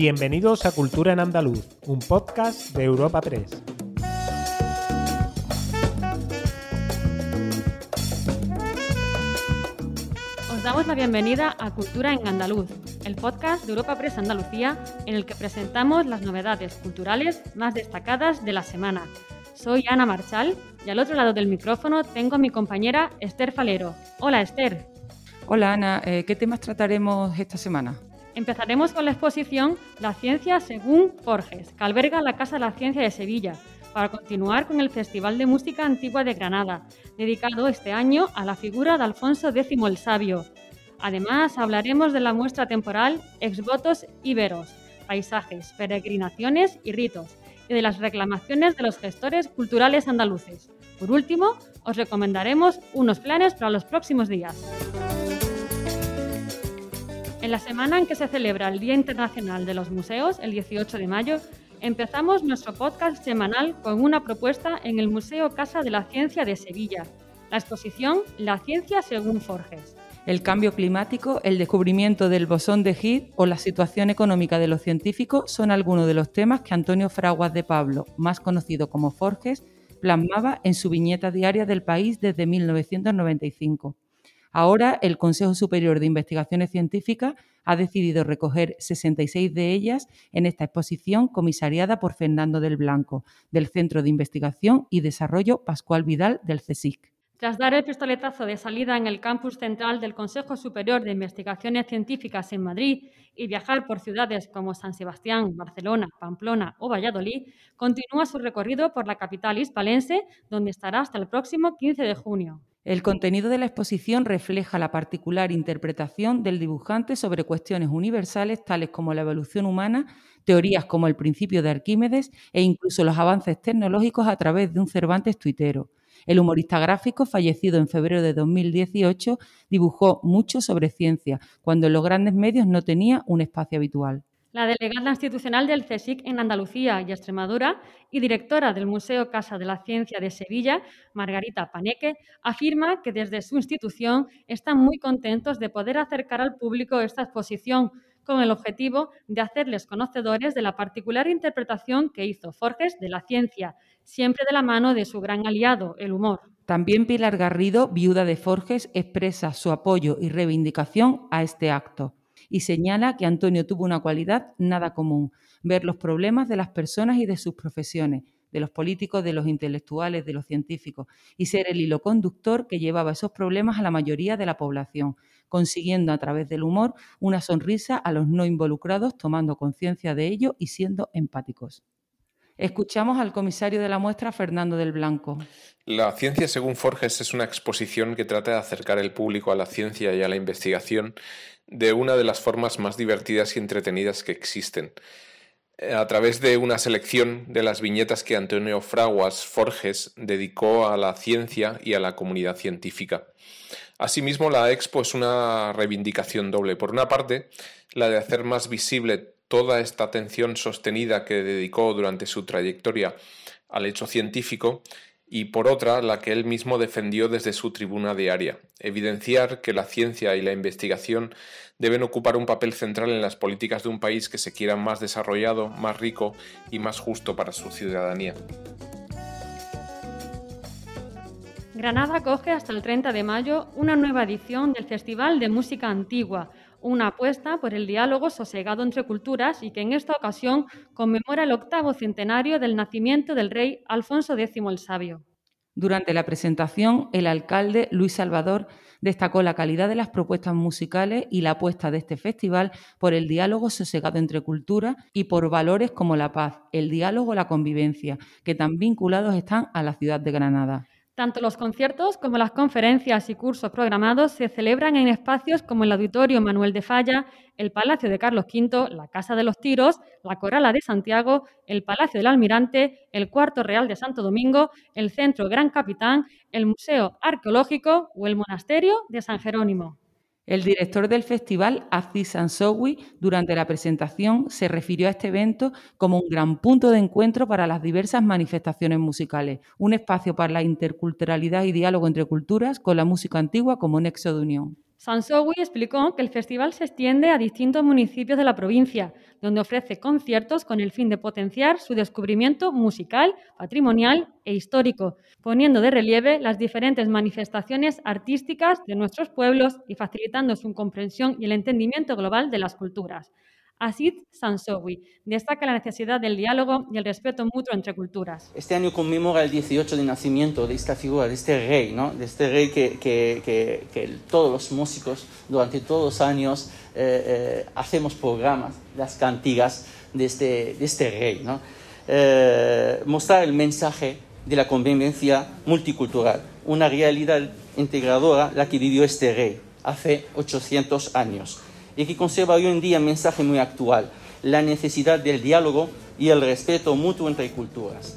Bienvenidos a Cultura en Andaluz, un podcast de Europa 3. Os damos la bienvenida a Cultura en Andaluz, el podcast de Europa Press Andalucía en el que presentamos las novedades culturales más destacadas de la semana. Soy Ana Marchal y al otro lado del micrófono tengo a mi compañera Esther Falero. Hola Esther. Hola Ana, eh, ¿qué temas trataremos esta semana? Empezaremos con la exposición La ciencia según Forges, que alberga la Casa de la Ciencia de Sevilla, para continuar con el Festival de Música Antigua de Granada, dedicado este año a la figura de Alfonso X el Sabio. Además, hablaremos de la muestra temporal Exvotos Iberos, paisajes, peregrinaciones y ritos, y de las reclamaciones de los gestores culturales andaluces. Por último, os recomendaremos unos planes para los próximos días. En la semana en que se celebra el Día Internacional de los Museos, el 18 de mayo, empezamos nuestro podcast semanal con una propuesta en el Museo Casa de la Ciencia de Sevilla, la exposición La ciencia según Forges. El cambio climático, el descubrimiento del bosón de Higgs o la situación económica de los científicos son algunos de los temas que Antonio Fraguas de Pablo, más conocido como Forges, plasmaba en su viñeta diaria del país desde 1995. Ahora, el Consejo Superior de Investigaciones Científicas ha decidido recoger 66 de ellas en esta exposición comisariada por Fernando del Blanco, del Centro de Investigación y Desarrollo Pascual Vidal del CSIC. Tras dar el pistoletazo de salida en el campus central del Consejo Superior de Investigaciones Científicas en Madrid y viajar por ciudades como San Sebastián, Barcelona, Pamplona o Valladolid, continúa su recorrido por la capital hispalense, donde estará hasta el próximo 15 de junio. El contenido de la exposición refleja la particular interpretación del dibujante sobre cuestiones universales tales como la evolución humana, teorías como el principio de Arquímedes e incluso los avances tecnológicos a través de un Cervantes tuitero. El humorista gráfico, fallecido en febrero de 2018, dibujó mucho sobre ciencia, cuando en los grandes medios no tenía un espacio habitual. La delegada institucional del CSIC en Andalucía y Extremadura y directora del Museo Casa de la Ciencia de Sevilla, Margarita Paneque, afirma que desde su institución están muy contentos de poder acercar al público esta exposición con el objetivo de hacerles conocedores de la particular interpretación que hizo Forges de la ciencia, siempre de la mano de su gran aliado, el humor. También Pilar Garrido, viuda de Forges, expresa su apoyo y reivindicación a este acto y señala que Antonio tuvo una cualidad nada común, ver los problemas de las personas y de sus profesiones, de los políticos, de los intelectuales, de los científicos, y ser el hilo conductor que llevaba esos problemas a la mayoría de la población, consiguiendo a través del humor una sonrisa a los no involucrados, tomando conciencia de ello y siendo empáticos. Escuchamos al comisario de la muestra, Fernando del Blanco. La ciencia según Forges es una exposición que trata de acercar el público a la ciencia y a la investigación de una de las formas más divertidas y entretenidas que existen. Eh, a través de una selección de las viñetas que Antonio Fraguas Forges dedicó a la ciencia y a la comunidad científica. Asimismo, la expo es una reivindicación doble. Por una parte, la de hacer más visible toda esta atención sostenida que dedicó durante su trayectoria al hecho científico y por otra la que él mismo defendió desde su tribuna diaria, evidenciar que la ciencia y la investigación deben ocupar un papel central en las políticas de un país que se quiera más desarrollado, más rico y más justo para su ciudadanía. Granada acoge hasta el 30 de mayo una nueva edición del Festival de Música Antigua, una apuesta por el diálogo sosegado entre culturas y que en esta ocasión conmemora el octavo centenario del nacimiento del rey Alfonso X el Sabio. Durante la presentación, el alcalde Luis Salvador destacó la calidad de las propuestas musicales y la apuesta de este festival por el diálogo sosegado entre culturas y por valores como la paz, el diálogo la convivencia, que tan vinculados están a la ciudad de Granada. Tanto los conciertos como las conferencias y cursos programados se celebran en espacios como el Auditorio Manuel de Falla, el Palacio de Carlos V, la Casa de los Tiros, la Corala de Santiago, el Palacio del Almirante, el Cuarto Real de Santo Domingo, el Centro Gran Capitán, el Museo Arqueológico o el Monasterio de San Jerónimo. El director del festival, Aziz Ansowi, durante la presentación se refirió a este evento como un gran punto de encuentro para las diversas manifestaciones musicales, un espacio para la interculturalidad y diálogo entre culturas con la música antigua como nexo de unión. Sansowi explicó que el festival se extiende a distintos municipios de la provincia, donde ofrece conciertos con el fin de potenciar su descubrimiento musical, patrimonial e histórico, poniendo de relieve las diferentes manifestaciones artísticas de nuestros pueblos y facilitando su comprensión y el entendimiento global de las culturas. Asid Sansowi destaca la necesidad del diálogo y el respeto mutuo entre culturas. Este año conmemora el 18 de nacimiento de esta figura, de este rey, ¿no? de este rey que, que, que, todos los músicos durante todos los años eh, eh, hacemos programas, las cantigas de este, de este rey. ¿no? Eh, mostrar el mensaje de la convivencia multicultural, una realidad integradora la que vivió este rey hace 800 años y que conserva hoy en día un mensaje muy actual, la necesidad del diálogo y el respeto mutuo entre culturas.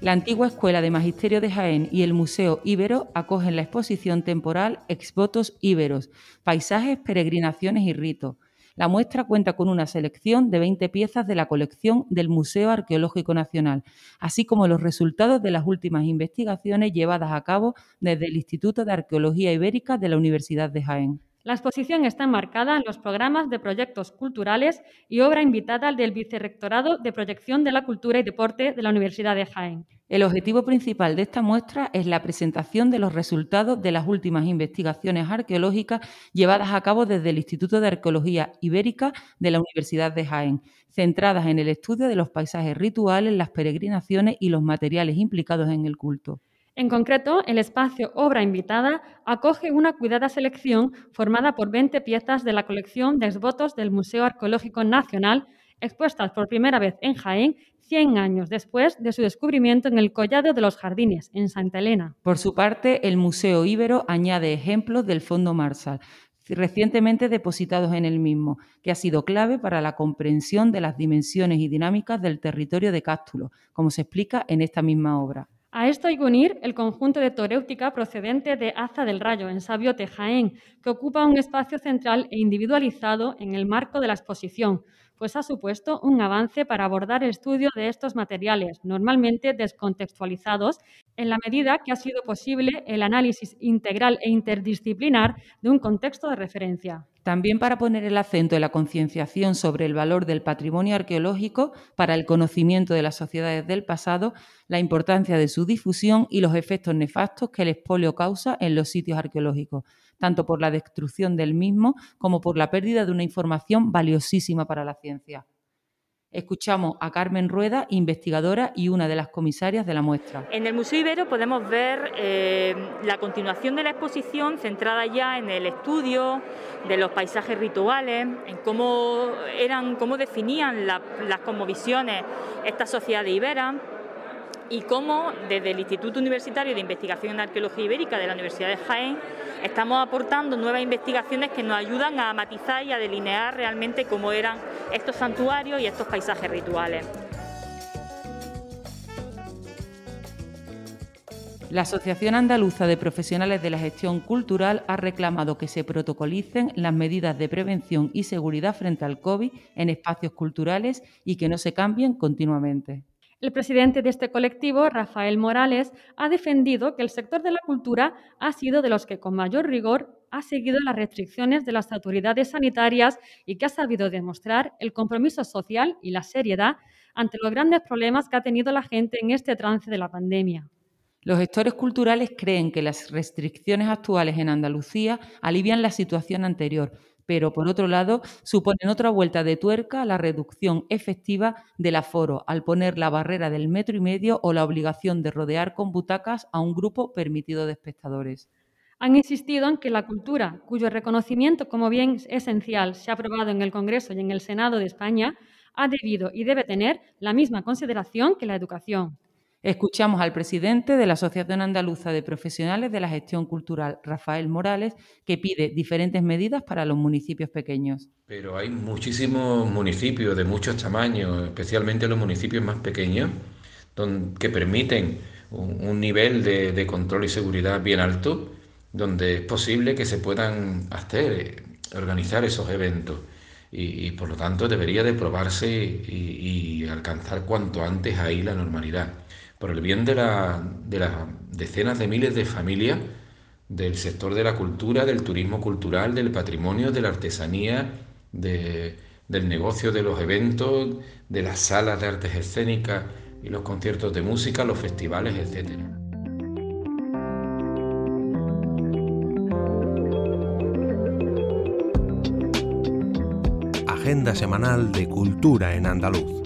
La antigua Escuela de Magisterio de Jaén y el Museo Íbero acogen la exposición temporal Exvotos Íberos, Paisajes, Peregrinaciones y Ritos, la muestra cuenta con una selección de 20 piezas de la colección del Museo Arqueológico Nacional, así como los resultados de las últimas investigaciones llevadas a cabo desde el Instituto de Arqueología Ibérica de la Universidad de Jaén. La exposición está enmarcada en los programas de proyectos culturales y obra invitada del Vicerrectorado de Proyección de la Cultura y Deporte de la Universidad de Jaén. El objetivo principal de esta muestra es la presentación de los resultados de las últimas investigaciones arqueológicas llevadas a cabo desde el Instituto de Arqueología Ibérica de la Universidad de Jaén, centradas en el estudio de los paisajes rituales, las peregrinaciones y los materiales implicados en el culto. En concreto, el espacio Obra Invitada acoge una cuidada selección formada por 20 piezas de la colección de exvotos del Museo Arqueológico Nacional, expuestas por primera vez en Jaén 100 años después de su descubrimiento en el Collado de los Jardines, en Santa Elena. Por su parte, el Museo Íbero añade ejemplos del Fondo Marshall, recientemente depositados en el mismo, que ha sido clave para la comprensión de las dimensiones y dinámicas del territorio de Cástulo, como se explica en esta misma obra. A esto hay que unir el conjunto de toréutica procedente de Aza del Rayo, en Sabiote, Jaén, que ocupa un espacio central e individualizado en el marco de la exposición, pues ha supuesto un avance para abordar el estudio de estos materiales, normalmente descontextualizados, en la medida que ha sido posible el análisis integral e interdisciplinar de un contexto de referencia. También para poner el acento en la concienciación sobre el valor del patrimonio arqueológico para el conocimiento de las sociedades del pasado, la importancia de su difusión y los efectos nefastos que el expolio causa en los sitios arqueológicos tanto por la destrucción del mismo como por la pérdida de una información valiosísima para la ciencia. Escuchamos a Carmen Rueda, investigadora y una de las comisarias de la muestra. En el Museo Ibero podemos ver eh, la continuación de la exposición centrada ya en el estudio de los paisajes rituales, en cómo eran, cómo definían las cosmovisiones esta sociedad ibera y cómo desde el Instituto Universitario de Investigación en Arqueología Ibérica de la Universidad de Jaén estamos aportando nuevas investigaciones que nos ayudan a matizar y a delinear realmente cómo eran estos santuarios y estos paisajes rituales. La Asociación Andaluza de Profesionales de la Gestión Cultural ha reclamado que se protocolicen las medidas de prevención y seguridad frente al COVID en espacios culturales y que no se cambien continuamente. El presidente de este colectivo, Rafael Morales, ha defendido que el sector de la cultura ha sido de los que con mayor rigor ha seguido las restricciones de las autoridades sanitarias y que ha sabido demostrar el compromiso social y la seriedad ante los grandes problemas que ha tenido la gente en este trance de la pandemia. Los gestores culturales creen que las restricciones actuales en Andalucía alivian la situación anterior, pero por otro lado suponen otra vuelta de tuerca la reducción efectiva del aforo al poner la barrera del metro y medio o la obligación de rodear con butacas a un grupo permitido de espectadores. Han insistido en que la cultura, cuyo reconocimiento como bien esencial se ha aprobado en el Congreso y en el Senado de España, ha debido y debe tener la misma consideración que la educación. Escuchamos al presidente de la Asociación Andaluza de Profesionales de la Gestión Cultural, Rafael Morales, que pide diferentes medidas para los municipios pequeños. Pero hay muchísimos municipios de muchos tamaños, especialmente los municipios más pequeños, que permiten un, nivel de, control y seguridad bien alto, donde es posible que se puedan hacer, organizar esos eventos. Y, por lo tanto debería de probarse y alcanzar cuanto antes ahí la normalidad por el bien de, las decenas de miles de familias del sector de la cultura, del turismo cultural, del patrimonio, de la artesanía, del negocio de los eventos, de las salas de artes escénicas y los conciertos de música, los festivales, etc. Agenda semanal de Cultura en Andaluz.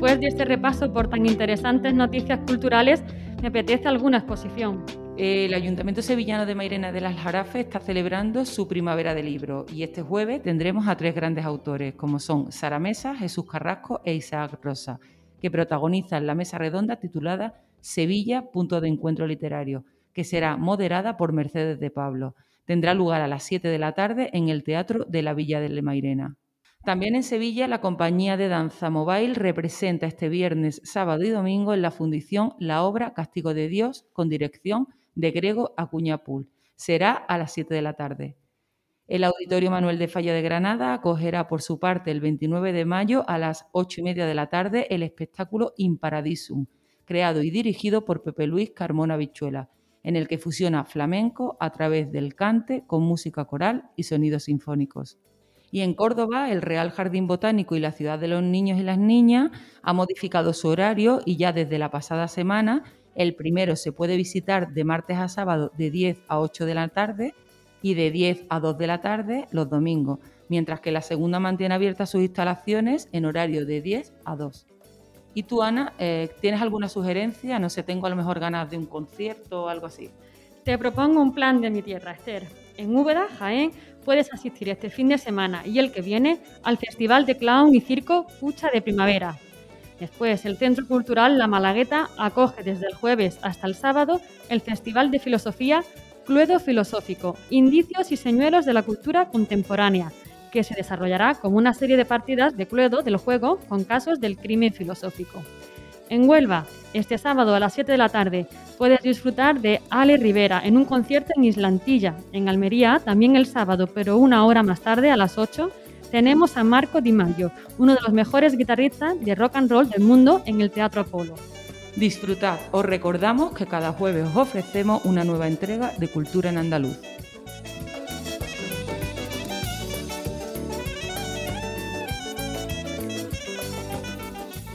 Después de este repaso por tan interesantes noticias culturales, me apetece alguna exposición. El Ayuntamiento Sevillano de Mairena de las Jarafes está celebrando su Primavera de Libro y este jueves tendremos a tres grandes autores, como son Sara Mesa, Jesús Carrasco e Isaac Rosa, que protagonizan la mesa redonda titulada Sevilla, punto de encuentro literario, que será moderada por Mercedes de Pablo. Tendrá lugar a las 7 de la tarde en el Teatro de la Villa de Mairena. También en Sevilla, la compañía de danza Mobile representa este viernes, sábado y domingo en la fundición la obra Castigo de Dios con dirección de Grego Acuñapul. Será a las 7 de la tarde. El Auditorio Manuel de Falla de Granada acogerá por su parte el 29 de mayo a las 8 y media de la tarde el espectáculo Imparadisum, creado y dirigido por Pepe Luis Carmona Bichuela, en el que fusiona flamenco a través del cante con música coral y sonidos sinfónicos. Y en Córdoba, el Real Jardín Botánico y la Ciudad de los Niños y las Niñas ha modificado su horario y ya desde la pasada semana el primero se puede visitar de martes a sábado de 10 a 8 de la tarde y de 10 a 2 de la tarde los domingos, mientras que la segunda mantiene abiertas sus instalaciones en horario de 10 a 2. ¿Y tú, Ana, eh, tienes alguna sugerencia? No sé, tengo a lo mejor ganas de un concierto o algo así. Te propongo un plan de mi tierra, Esther. En Úbeda, Jaén, puedes asistir este fin de semana y el que viene al Festival de Clown y Circo Fucha de Primavera, Después, el Centro Cultural La Malagueta acoge desde el jueves hasta el sábado el Festival de Filosofía Cluedo Filosófico, Indicios y Señuelos de la Cultura Contemporánea, que se desarrollará como una serie de partidas de Cluedo del juego con casos del crimen filosófico. En Huelva, este sábado a las 7 de la tarde, puedes disfrutar de Ale Rivera en un concierto en Islantilla. En Almería, también el sábado, pero una hora más tarde, a las 8, tenemos a Marco Di Maggio, uno de los mejores guitarristas de rock and roll del mundo en el Teatro Apolo. Disfrutad, os recordamos que cada jueves os ofrecemos una nueva entrega de Cultura en Andaluz.